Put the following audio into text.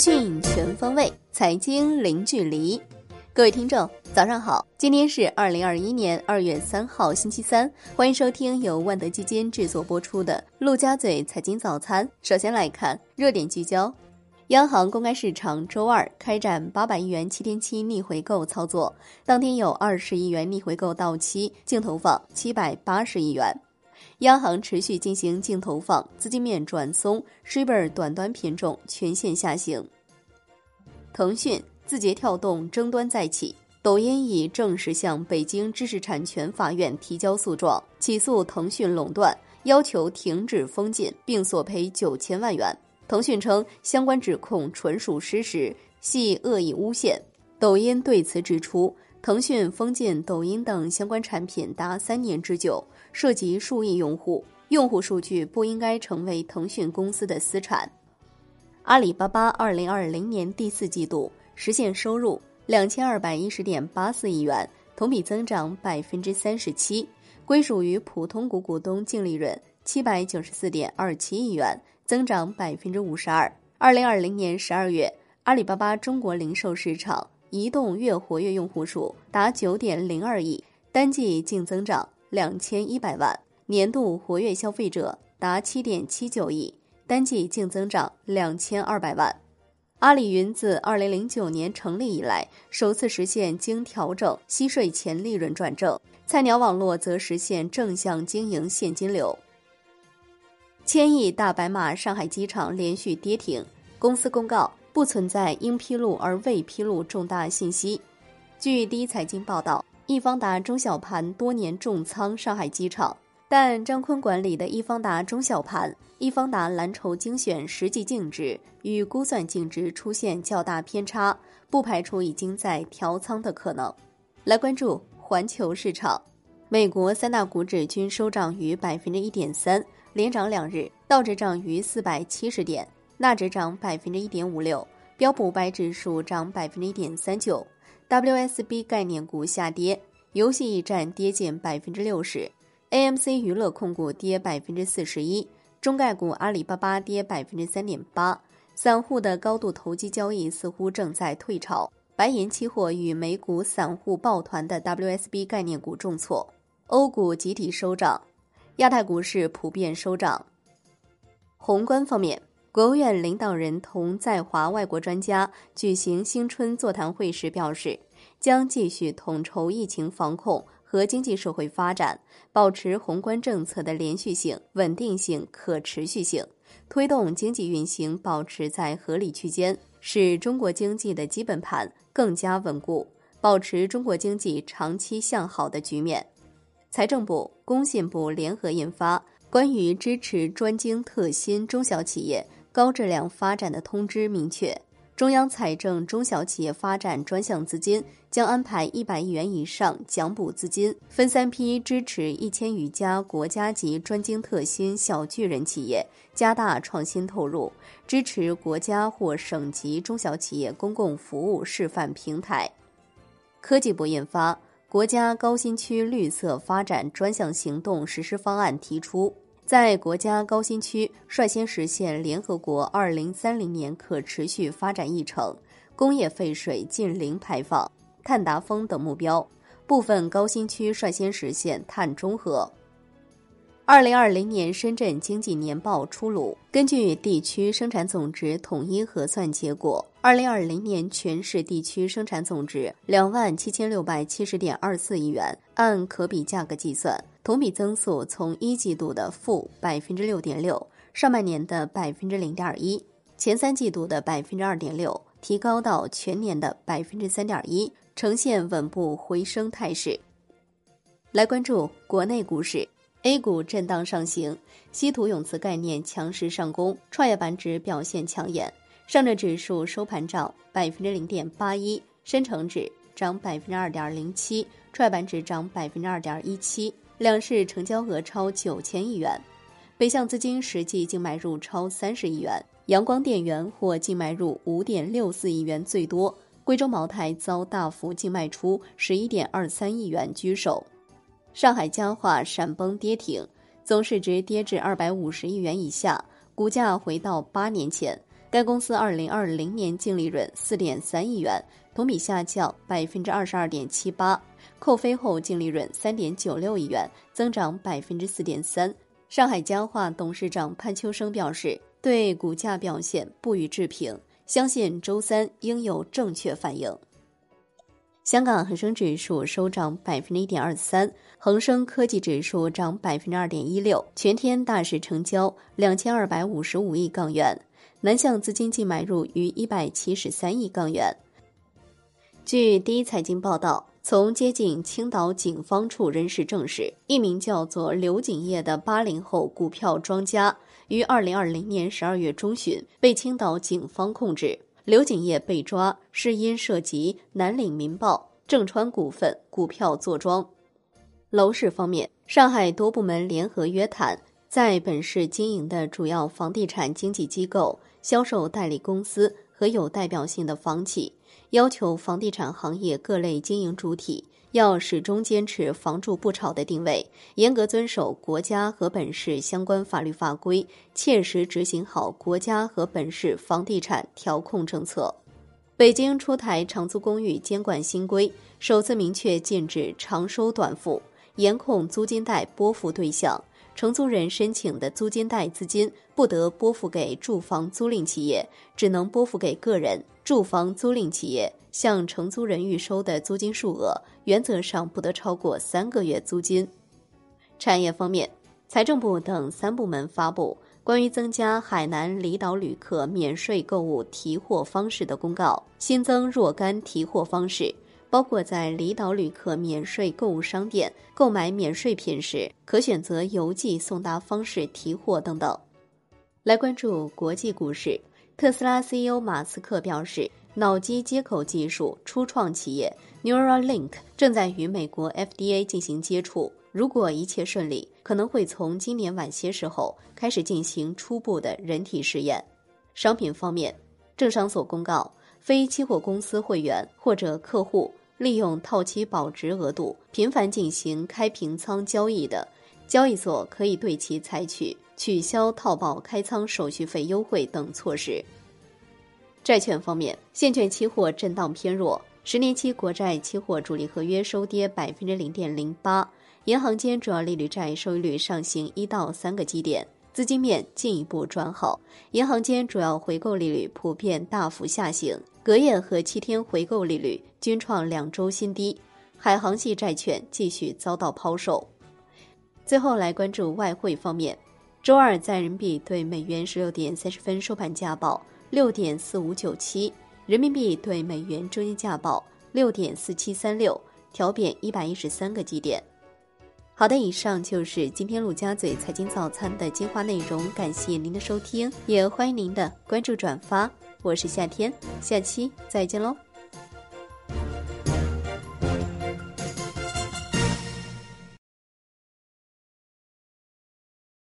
讯全方位，财经零距离。各位听众，早上好！今天是二零二一年二月三号，星期三。欢迎收听由万德基金制作播出的《陆家嘴财经早餐》。首先来看热点聚焦：央行公开市场周二开展八百亿元七天期逆回购操作，当天有二十亿元逆回购到期，净投放七百八十亿元。央行持续进行净投放，资金面转松，Shibor 短端品种全线下行。腾讯、字节跳动争端再起，抖音已正式向北京知识产权法院提交诉状，起诉腾讯垄断，要求停止封禁并索赔九千万元。腾讯称相关指控纯属失实，系恶意诬陷。抖音对此指出。腾讯封禁抖音等相关产品达三年之久，涉及数亿用户，用户数据不应该成为腾讯公司的私产。阿里巴巴二零二零年第四季度实现收入两千二百一十点八四亿元，同比增长百分之三十七，归属于普通股股东净利润七百九十四点二七亿元，增长百分之五十二。二零二零年十二月，阿里巴巴中国零售市场。移动月活跃用户数达九点零二亿，单季净增长两千一百万；年度活跃消费者达七点七九亿，单季净增长两千二百万。阿里云自二零零九年成立以来，首次实现经调整息税前利润转正。菜鸟网络则实现正向经营现金流。千亿大白马上海机场连续跌停，公司公告。不存在应披露而未披露重大信息。据第一财经报道，易方达中小盘多年重仓上海机场，但张坤管理的易方达中小盘、易方达蓝筹精选实际净值与估算净值出现较大偏差，不排除已经在调仓的可能。来关注环球市场，美国三大股指均收涨逾百分之一点三，连涨两日，道指涨逾四百七十点。纳指涨百分之一点五六，标普五百指数涨百分之一点三九，WSB 概念股下跌，游戏驿站跌近百分之六十，AMC 娱乐控股跌百分之四十一，中概股阿里巴巴跌百分之三点八，散户的高度投机交易似乎正在退潮，白银期货与美股散户抱团的 WSB 概念股重挫，欧股集体收涨，亚太股市普遍收涨。宏观方面。国务院领导人同在华外国专家举行新春座谈会时表示，将继续统筹疫情防控和经济社会发展，保持宏观政策的连续性、稳定性、可持续性，推动经济运行保持在合理区间，使中国经济的基本盘更加稳固，保持中国经济长期向好的局面。财政部、工信部联合印发《关于支持专精特新中小企业》。高质量发展的通知明确，中央财政中小企业发展专项资金将安排一百亿元以上奖补资金，分三批支持一千余家国家级专精特新小巨人企业加大创新投入，支持国家或省级中小企业公共服务示范平台。科技部印发《国家高新区绿色发展专项行动实施方案》，提出。在国家高新区率先实现联合国二零三零年可持续发展议程、工业废水近零排放、碳达峰等目标，部分高新区率先实现碳中和。二零二零年深圳经济年报出炉。根据地区生产总值统一核算结果，二零二零年全市地区生产总值两万七千六百七十点二四亿元，按可比价格计算，同比增速从一季度的负百分之六点六，上半年的百分之零点一，前三季度的百分之二点六，提高到全年的百分之三点一，呈现稳步回升态势。来关注国内股市。A 股震荡上行，稀土永磁概念强势上攻，创业板指表现抢眼。上证指数收盘涨百分之零点八一，深成指涨百分之二点零七，创业板指涨百分之二点一七。两市成交额超九千亿元，北向资金实际净买入超三十亿元，阳光电源或净买入五点六四亿元最多，贵州茅台遭大幅净卖出十一点二三亿元居首。上海家化闪崩跌停，总市值跌至二百五十亿元以下，股价回到八年前。该公司二零二零年净利润四点三亿元，同比下降百分之二十二点七八，扣非后净利润三点九六亿元，增长百分之四点三。上海家化董事长潘秋生表示，对股价表现不予置评，相信周三应有正确反应。香港恒生指数收涨百分之一点二三，恒生科技指数涨百分之二点一六，全天大市成交两千二百五十五亿港元，南向资金净买入逾一百七十三亿港元。据第一财经报道，从接近青岛警方处人士证实，一名叫做刘景业的八零后股票庄家，于二零二零年十二月中旬被青岛警方控制。刘景业被抓是因涉及南岭民报、正川股份股票坐庄。楼市方面，上海多部门联合约谈在本市经营的主要房地产经纪机构、销售代理公司和有代表性的房企，要求房地产行业各类经营主体。要始终坚持“房住不炒”的定位，严格遵守国家和本市相关法律法规，切实执行好国家和本市房地产调控政策。北京出台长租公寓监管新规，首次明确禁止长收短付，严控租金贷拨付对象。承租人申请的租金贷资金不得拨付给住房租赁企业，只能拨付给个人。住房租赁企业向承租人预收的租金数额，原则上不得超过三个月租金。产业方面，财政部等三部门发布关于增加海南离岛旅客免税购物提货方式的公告，新增若干提货方式。包括在离岛旅客免税购物商店购买免税品时，可选择邮寄送达方式提货等等。来关注国际股市，特斯拉 CEO 马斯克表示，脑机接口技术初创企业 Neuralink 正在与美国 FDA 进行接触，如果一切顺利，可能会从今年晚些时候开始进行初步的人体试验。商品方面，证商所公告，非期货公司会员或者客户。利用套期保值额度频繁进行开平仓交易的交易所，可以对其采取取消套保开仓手续费优惠等措施。债券方面，现券期货震荡偏弱，十年期国债期货主力合约收跌百分之零点零八，银行间主要利率债收益率上行一到三个基点。资金面进一步转好，银行间主要回购利率普遍大幅下行，隔夜和七天回购利率均创两周新低。海航系债券继续遭到抛售。最后来关注外汇方面，周二在人民币对美元十六点三十分收盘价报六点四五九七，人民币对美元中间价报六点四七三六，调贬一百一十三个基点。好的，以上就是今天陆家嘴财经早餐的精华内容，感谢您的收听，也欢迎您的关注转发。我是夏天，下期再见喽。